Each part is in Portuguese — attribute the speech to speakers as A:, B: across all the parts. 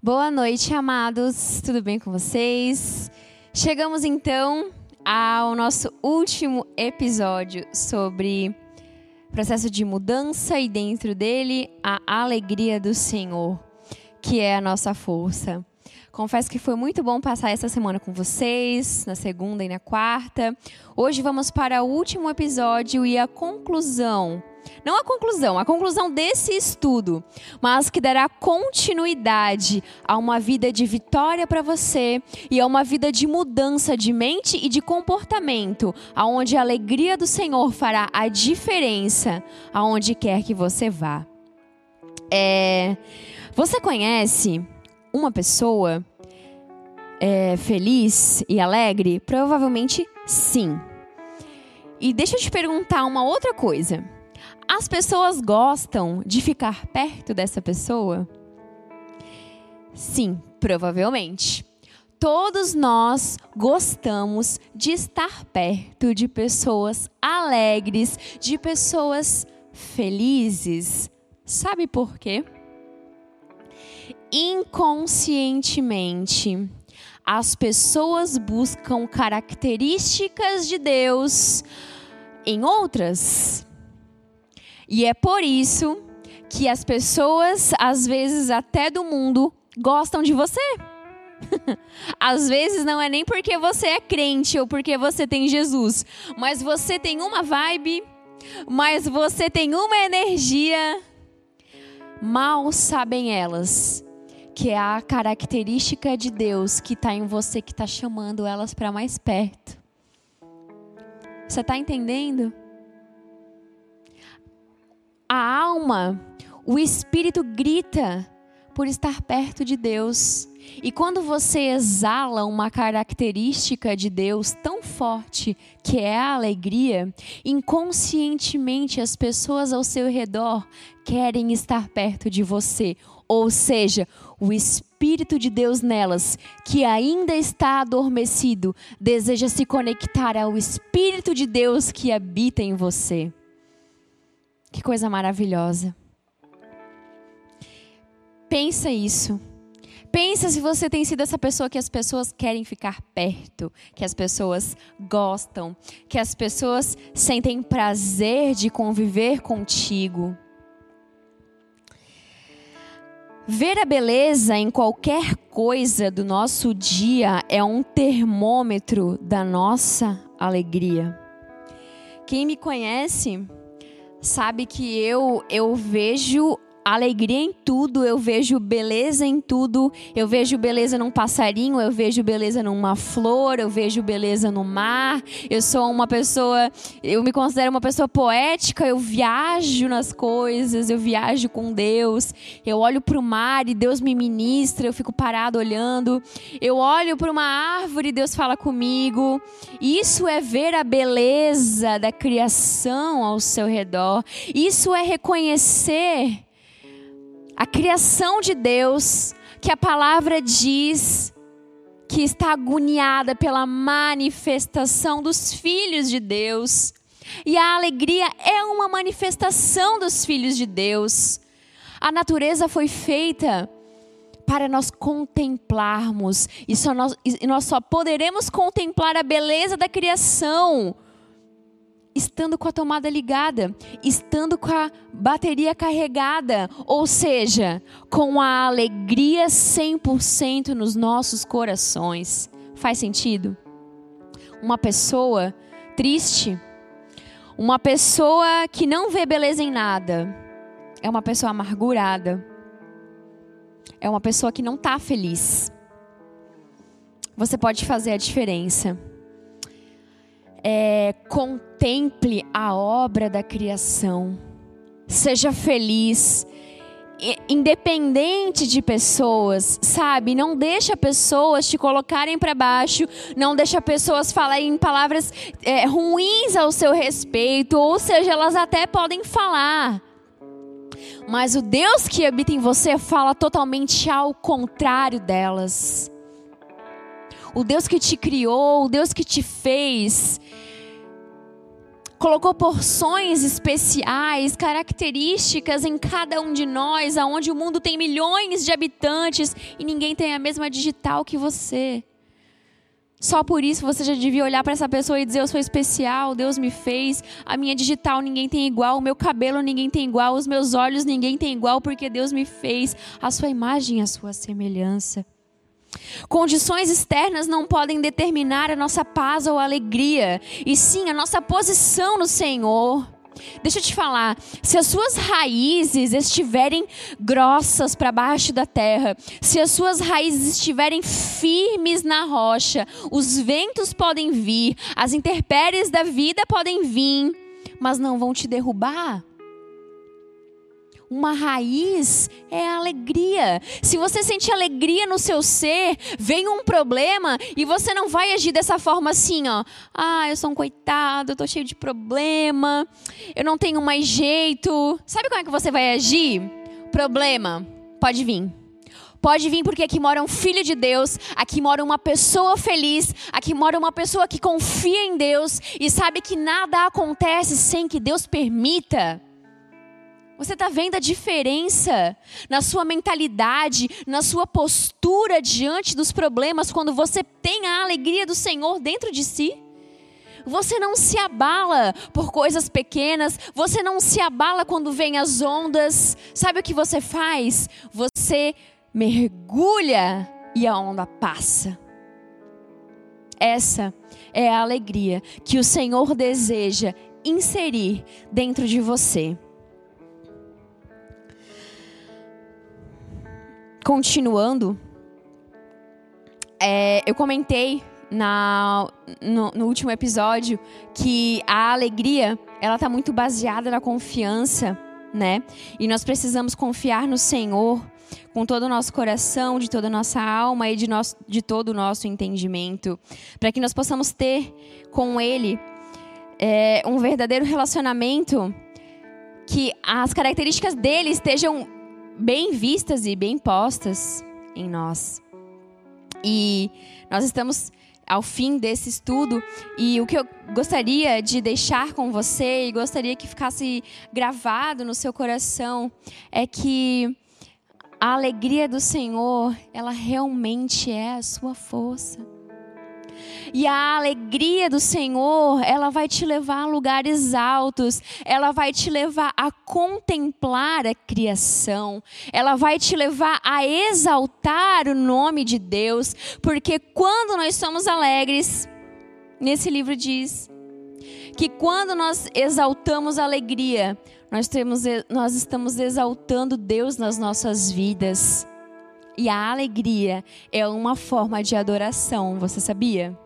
A: Boa noite, amados. Tudo bem com vocês? Chegamos então ao nosso último episódio sobre processo de mudança e dentro dele a alegria do Senhor, que é a nossa força. Confesso que foi muito bom passar essa semana com vocês, na segunda e na quarta. Hoje vamos para o último episódio e a conclusão. Não a conclusão, a conclusão desse estudo, mas que dará continuidade a uma vida de vitória para você e a uma vida de mudança de mente e de comportamento, aonde a alegria do Senhor fará a diferença aonde quer que você vá. É, você conhece uma pessoa é, feliz e alegre? Provavelmente sim. E deixa eu te perguntar uma outra coisa. As pessoas gostam de ficar perto dessa pessoa? Sim, provavelmente. Todos nós gostamos de estar perto de pessoas alegres, de pessoas felizes. Sabe por quê? Inconscientemente, as pessoas buscam características de Deus em outras. E é por isso que as pessoas, às vezes até do mundo, gostam de você. Às vezes não é nem porque você é crente ou porque você tem Jesus, mas você tem uma vibe, mas você tem uma energia. Mal sabem elas que é a característica de Deus que está em você que está chamando elas para mais perto. Você está entendendo? A alma, o espírito grita por estar perto de Deus. E quando você exala uma característica de Deus tão forte, que é a alegria, inconscientemente as pessoas ao seu redor querem estar perto de você. Ou seja, o Espírito de Deus nelas, que ainda está adormecido, deseja se conectar ao Espírito de Deus que habita em você. Que coisa maravilhosa. Pensa isso. Pensa se você tem sido essa pessoa que as pessoas querem ficar perto, que as pessoas gostam, que as pessoas sentem prazer de conviver contigo. Ver a beleza em qualquer coisa do nosso dia é um termômetro da nossa alegria. Quem me conhece sabe que eu eu vejo alegria em tudo, eu vejo beleza em tudo. Eu vejo beleza num passarinho, eu vejo beleza numa flor, eu vejo beleza no mar. Eu sou uma pessoa, eu me considero uma pessoa poética, eu viajo nas coisas, eu viajo com Deus. Eu olho para o mar e Deus me ministra, eu fico parado olhando. Eu olho para uma árvore e Deus fala comigo. Isso é ver a beleza da criação ao seu redor. Isso é reconhecer a criação de Deus, que a palavra diz que está agoniada pela manifestação dos filhos de Deus. E a alegria é uma manifestação dos filhos de Deus. A natureza foi feita para nós contemplarmos, e, só nós, e nós só poderemos contemplar a beleza da criação estando com a tomada ligada, estando com a bateria carregada, ou seja, com a alegria 100% nos nossos corações. Faz sentido? Uma pessoa triste, uma pessoa que não vê beleza em nada, é uma pessoa amargurada, é uma pessoa que não está feliz. Você pode fazer a diferença é, contemple a obra da criação. Seja feliz, independente de pessoas, sabe? Não deixa pessoas te colocarem para baixo, não deixa pessoas falarem palavras é, ruins ao seu respeito, ou seja, elas até podem falar. Mas o Deus que habita em você fala totalmente ao contrário delas o Deus que te criou, o Deus que te fez, colocou porções especiais, características em cada um de nós, aonde o mundo tem milhões de habitantes e ninguém tem a mesma digital que você. Só por isso você já devia olhar para essa pessoa e dizer: Eu sou especial, Deus me fez, a minha digital ninguém tem igual, o meu cabelo ninguém tem igual, os meus olhos ninguém tem igual, porque Deus me fez, a sua imagem, a sua semelhança. Condições externas não podem determinar a nossa paz ou alegria, e sim a nossa posição no Senhor. Deixa eu te falar, se as suas raízes estiverem grossas para baixo da terra, se as suas raízes estiverem firmes na rocha, os ventos podem vir, as intempéries da vida podem vir, mas não vão te derrubar. Uma raiz é a alegria. Se você sente alegria no seu ser, vem um problema e você não vai agir dessa forma assim, ó. Ah, eu sou um coitado, eu tô cheio de problema, eu não tenho mais jeito. Sabe como é que você vai agir? Problema, pode vir. Pode vir porque aqui mora um filho de Deus, aqui mora uma pessoa feliz, aqui mora uma pessoa que confia em Deus e sabe que nada acontece sem que Deus permita. Você está vendo a diferença na sua mentalidade, na sua postura diante dos problemas quando você tem a alegria do Senhor dentro de si? Você não se abala por coisas pequenas, você não se abala quando vem as ondas. Sabe o que você faz? Você mergulha e a onda passa. Essa é a alegria que o Senhor deseja inserir dentro de você. Continuando, é, eu comentei na, no, no, último episódio que a alegria ela está muito baseada na confiança, né? E nós precisamos confiar no Senhor com todo o nosso coração, de toda a nossa alma e de, nosso, de todo o nosso entendimento, para que nós possamos ter com Ele é, um verdadeiro relacionamento que as características dele estejam bem vistas e bem postas em nós. E nós estamos ao fim desse estudo e o que eu gostaria de deixar com você e gostaria que ficasse gravado no seu coração é que a alegria do Senhor, ela realmente é a sua força. E a alegria do Senhor, ela vai te levar a lugares altos, ela vai te levar a contemplar a criação, ela vai te levar a exaltar o nome de Deus, porque quando nós somos alegres, nesse livro diz que quando nós exaltamos a alegria, nós, temos, nós estamos exaltando Deus nas nossas vidas. E a alegria é uma forma de adoração, você sabia?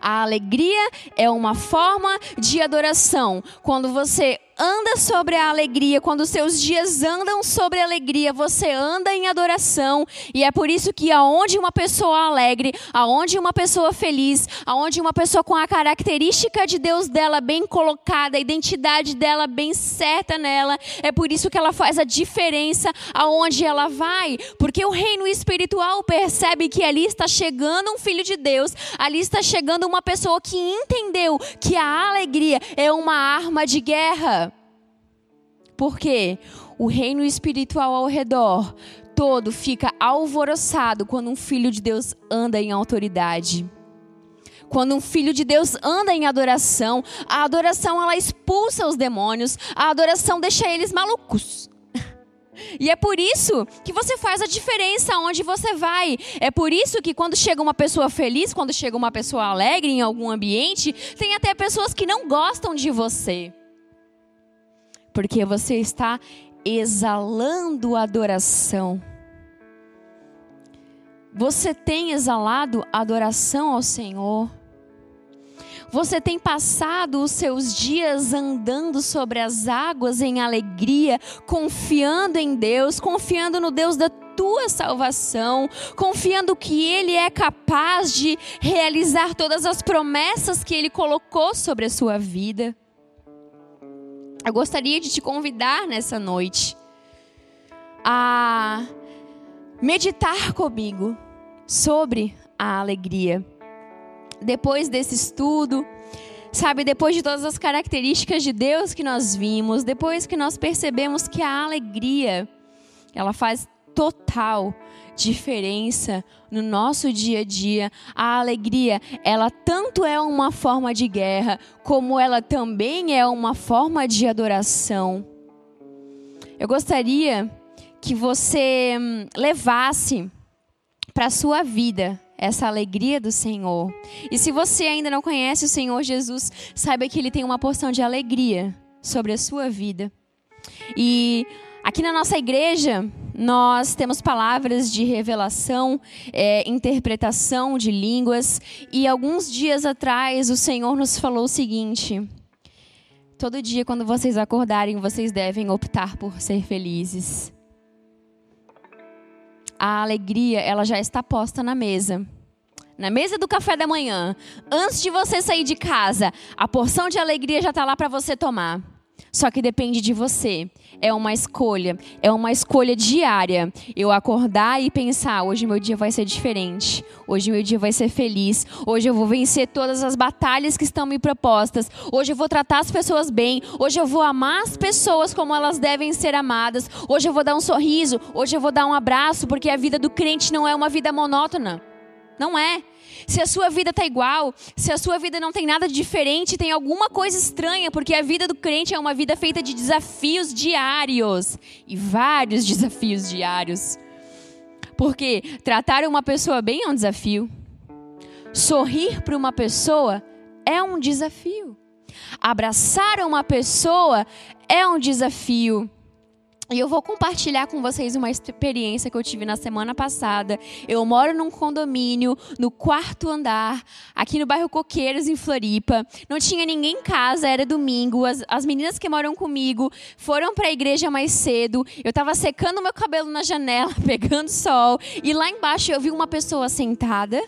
A: A alegria é uma forma de adoração. Quando você anda sobre a alegria, quando os seus dias andam sobre a alegria, você anda em adoração. E é por isso que aonde uma pessoa alegre, aonde uma pessoa feliz, aonde uma pessoa com a característica de Deus dela bem colocada, a identidade dela bem certa nela, é por isso que ela faz a diferença aonde ela vai, porque o reino espiritual percebe que ali está chegando um filho de Deus, ali está chegando uma pessoa que entendeu que a alegria é uma arma de guerra. Porque o reino espiritual ao redor todo fica alvoroçado quando um filho de Deus anda em autoridade. Quando um filho de Deus anda em adoração, a adoração ela expulsa os demônios, a adoração deixa eles malucos. E é por isso que você faz a diferença onde você vai. É por isso que quando chega uma pessoa feliz, quando chega uma pessoa alegre em algum ambiente, tem até pessoas que não gostam de você porque você está exalando adoração. Você tem exalado adoração ao Senhor. Você tem passado os seus dias andando sobre as águas em alegria, confiando em Deus, confiando no Deus da tua salvação, confiando que Ele é capaz de realizar todas as promessas que Ele colocou sobre a sua vida. Eu gostaria de te convidar nessa noite a meditar comigo sobre a alegria. Depois desse estudo, Sabe, depois de todas as características de Deus que nós vimos, depois que nós percebemos que a alegria, ela faz total diferença no nosso dia a dia. A alegria, ela tanto é uma forma de guerra, como ela também é uma forma de adoração. Eu gostaria que você hum, levasse para a sua vida essa alegria do Senhor. E se você ainda não conhece o Senhor Jesus, saiba que Ele tem uma porção de alegria sobre a sua vida. E Aqui na nossa igreja, nós temos palavras de revelação, é, interpretação de línguas, e alguns dias atrás o Senhor nos falou o seguinte: todo dia, quando vocês acordarem, vocês devem optar por ser felizes. A alegria, ela já está posta na mesa. Na mesa do café da manhã, antes de você sair de casa, a porção de alegria já está lá para você tomar. Só que depende de você. É uma escolha, é uma escolha diária. Eu acordar e pensar: hoje meu dia vai ser diferente. Hoje meu dia vai ser feliz. Hoje eu vou vencer todas as batalhas que estão me propostas. Hoje eu vou tratar as pessoas bem. Hoje eu vou amar as pessoas como elas devem ser amadas. Hoje eu vou dar um sorriso. Hoje eu vou dar um abraço, porque a vida do crente não é uma vida monótona. Não é. Se a sua vida está igual, se a sua vida não tem nada diferente, tem alguma coisa estranha, porque a vida do crente é uma vida feita de desafios diários e vários desafios diários. Porque tratar uma pessoa bem é um desafio, sorrir para uma pessoa é um desafio, abraçar uma pessoa é um desafio. E eu vou compartilhar com vocês uma experiência que eu tive na semana passada. Eu moro num condomínio, no quarto andar, aqui no bairro Coqueiros, em Floripa. Não tinha ninguém em casa, era domingo. As, as meninas que moram comigo foram para a igreja mais cedo. Eu estava secando meu cabelo na janela, pegando sol. E lá embaixo eu vi uma pessoa sentada,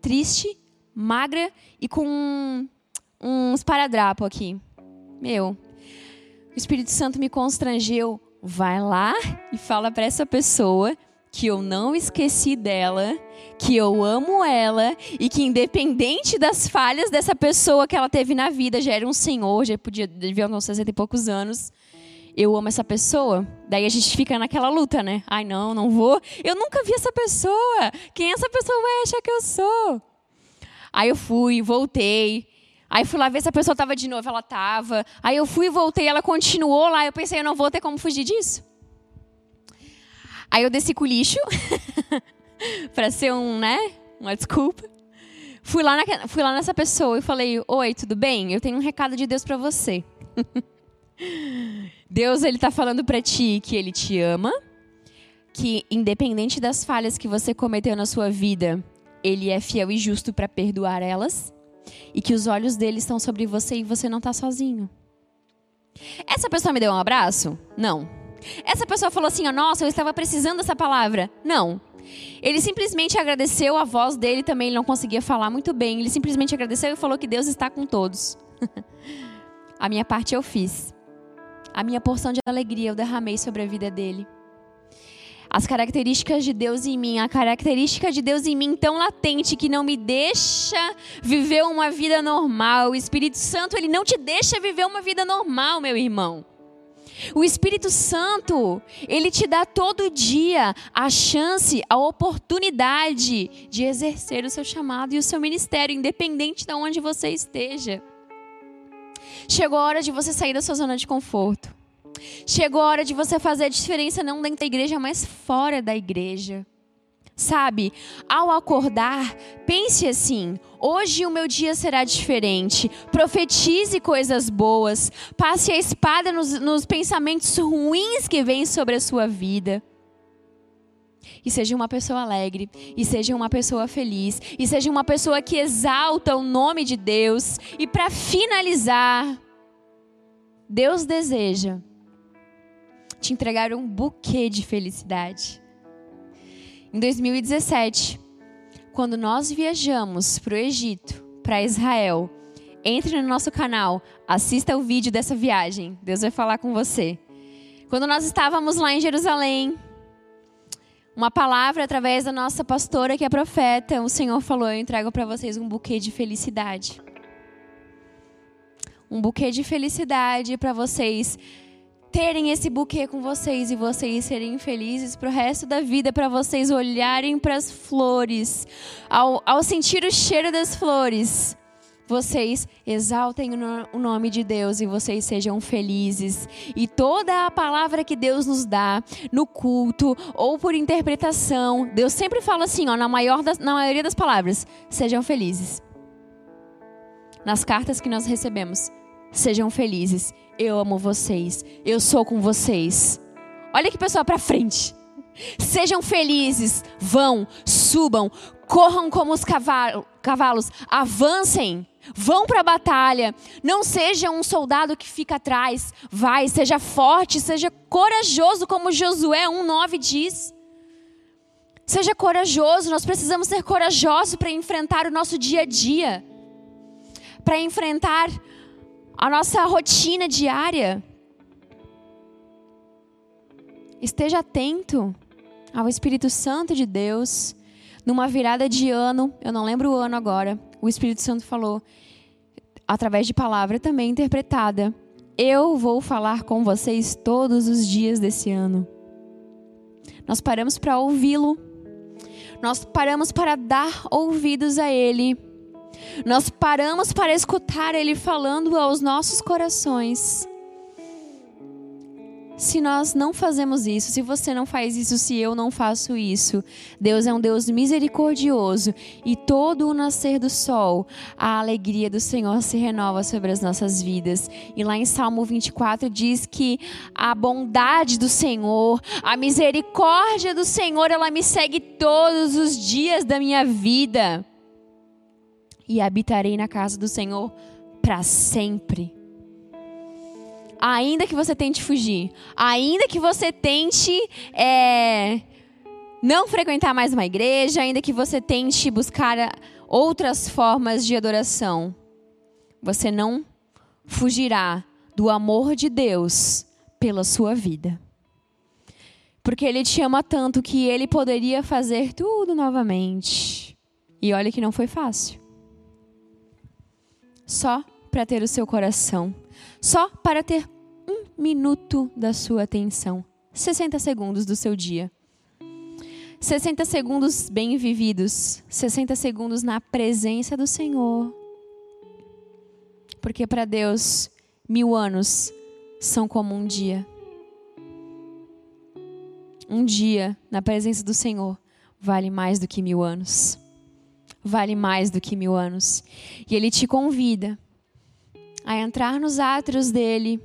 A: triste, magra e com um, um esparadrapo aqui. Meu, o Espírito Santo me constrangeu vai lá e fala para essa pessoa que eu não esqueci dela, que eu amo ela e que independente das falhas dessa pessoa que ela teve na vida, já era um senhor, já podia devia uns 60 e poucos anos. Eu amo essa pessoa. Daí a gente fica naquela luta, né? Ai, não, não vou. Eu nunca vi essa pessoa. Quem essa pessoa vai achar que eu sou? Aí eu fui, voltei, Aí fui lá ver se a pessoa estava de novo, ela estava. Aí eu fui e voltei, ela continuou lá. Eu pensei, eu não vou ter como fugir disso. Aí eu desci com o lixo, para ser um, né, uma desculpa. Fui lá, na, fui lá nessa pessoa e falei: Oi, tudo bem? Eu tenho um recado de Deus para você. Deus, ele está falando para ti que ele te ama, que independente das falhas que você cometeu na sua vida, ele é fiel e justo para perdoar elas e que os olhos dele estão sobre você e você não está sozinho. Essa pessoa me deu um abraço? Não. Essa pessoa falou assim: oh, Nossa, eu estava precisando dessa palavra? Não. Ele simplesmente agradeceu, a voz dele também ele não conseguia falar muito bem. Ele simplesmente agradeceu e falou que Deus está com todos. a minha parte eu fiz. A minha porção de alegria eu derramei sobre a vida dele as características de Deus em mim, a característica de Deus em mim tão latente que não me deixa viver uma vida normal. O Espírito Santo, ele não te deixa viver uma vida normal, meu irmão. O Espírito Santo, ele te dá todo dia a chance, a oportunidade de exercer o seu chamado e o seu ministério, independente de onde você esteja. Chegou a hora de você sair da sua zona de conforto. Chegou a hora de você fazer a diferença não dentro da igreja, mas fora da igreja. Sabe, ao acordar, pense assim: hoje o meu dia será diferente. Profetize coisas boas. Passe a espada nos, nos pensamentos ruins que vêm sobre a sua vida. E seja uma pessoa alegre, e seja uma pessoa feliz, e seja uma pessoa que exalta o nome de Deus. E para finalizar, Deus deseja te entregar um buquê de felicidade. Em 2017, quando nós viajamos para o Egito, para Israel, entre no nosso canal, assista o vídeo dessa viagem. Deus vai falar com você. Quando nós estávamos lá em Jerusalém, uma palavra através da nossa pastora, que é profeta, o Senhor falou: Eu entrego para vocês um buquê de felicidade. um buquê de felicidade para vocês terem esse buquê com vocês e vocês serem felizes pro resto da vida, para vocês olharem para as flores, ao, ao sentir o cheiro das flores, vocês exaltem o nome de Deus e vocês sejam felizes. E toda a palavra que Deus nos dá no culto ou por interpretação, Deus sempre fala assim, ó, na, maior das, na maioria das palavras: sejam felizes. Nas cartas que nós recebemos, sejam felizes. Eu amo vocês. Eu sou com vocês. Olha que pessoal para frente. Sejam felizes, vão, subam, corram como os cavalos, avancem, vão para a batalha. Não seja um soldado que fica atrás, vai, seja forte, seja corajoso, como Josué 1,9 diz. Seja corajoso, nós precisamos ser corajosos para enfrentar o nosso dia a dia, para enfrentar a nossa rotina diária. Esteja atento ao Espírito Santo de Deus. Numa virada de ano, eu não lembro o ano agora, o Espírito Santo falou, através de palavra também interpretada: Eu vou falar com vocês todos os dias desse ano. Nós paramos para ouvi-lo, nós paramos para dar ouvidos a Ele nós paramos para escutar Ele falando aos nossos corações. Se nós não fazemos isso, se você não faz isso, se eu não faço isso, Deus é um Deus misericordioso e todo o nascer do sol, a alegria do Senhor se renova sobre as nossas vidas. E lá em Salmo 24 diz que a bondade do Senhor, a misericórdia do Senhor, ela me segue todos os dias da minha vida e habitarei na casa do Senhor para sempre. Ainda que você tente fugir, ainda que você tente é, não frequentar mais uma igreja, ainda que você tente buscar outras formas de adoração, você não fugirá do amor de Deus pela sua vida. Porque Ele te ama tanto que Ele poderia fazer tudo novamente. E olha que não foi fácil só para ter o seu coração, só para ter um minuto da sua atenção, 60 segundos do seu dia. 60 segundos bem vividos, 60 segundos na presença do Senhor. Porque para Deus, mil anos são como um dia. Um dia na presença do Senhor vale mais do que mil anos vale mais do que mil anos. E Ele te convida a entrar nos átrios dele.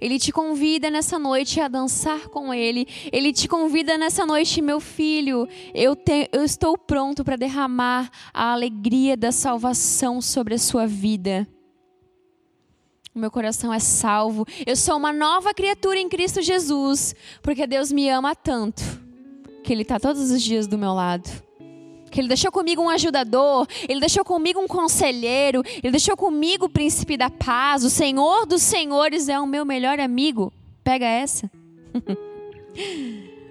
A: Ele te convida nessa noite a dançar com Ele. Ele te convida nessa noite, meu filho. Eu, te, eu estou pronto para derramar a alegria da salvação sobre a sua vida. O meu coração é salvo. Eu sou uma nova criatura em Cristo Jesus. Porque Deus me ama tanto que Ele está todos os dias do meu lado que Ele deixou comigo um ajudador, Ele deixou comigo um conselheiro, Ele deixou comigo o príncipe da paz, o Senhor dos senhores é o meu melhor amigo. Pega essa.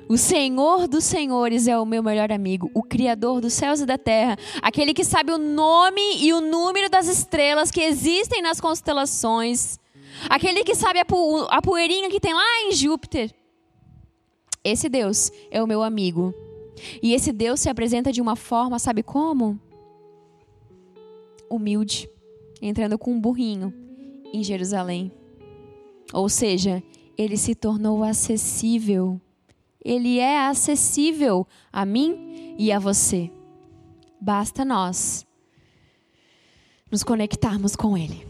A: O Senhor dos Senhores é o meu melhor amigo, o Criador dos céus e da terra, aquele que sabe o nome e o número das estrelas que existem nas constelações, aquele que sabe a, po a poeirinha que tem lá em Júpiter. Esse Deus é o meu amigo. E esse Deus se apresenta de uma forma, sabe como? Humilde, entrando com um burrinho em Jerusalém. Ou seja, ele se tornou acessível. Ele é acessível a mim e a você. Basta nós nos conectarmos com ele.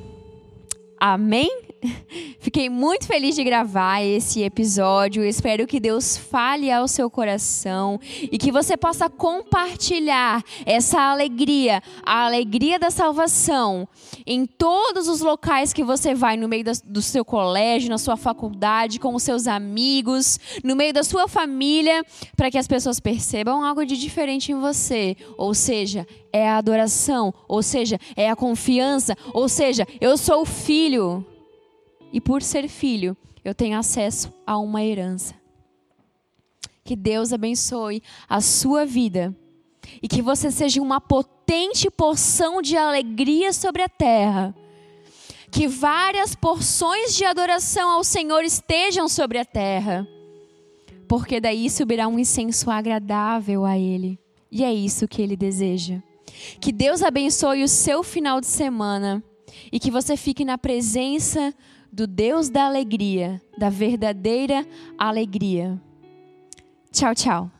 A: Amém? Fiquei muito feliz de gravar esse episódio. Espero que Deus fale ao seu coração e que você possa compartilhar essa alegria, a alegria da salvação, em todos os locais que você vai, no meio do seu colégio, na sua faculdade, com os seus amigos, no meio da sua família, para que as pessoas percebam algo de diferente em você. Ou seja, é a adoração, ou seja, é a confiança, ou seja, eu sou filho e por ser filho, eu tenho acesso a uma herança. Que Deus abençoe a sua vida e que você seja uma potente porção de alegria sobre a terra. Que várias porções de adoração ao Senhor estejam sobre a terra, porque daí subirá um incenso agradável a Ele. E é isso que Ele deseja. Que Deus abençoe o seu final de semana e que você fique na presença do Deus da alegria, da verdadeira alegria. Tchau, tchau.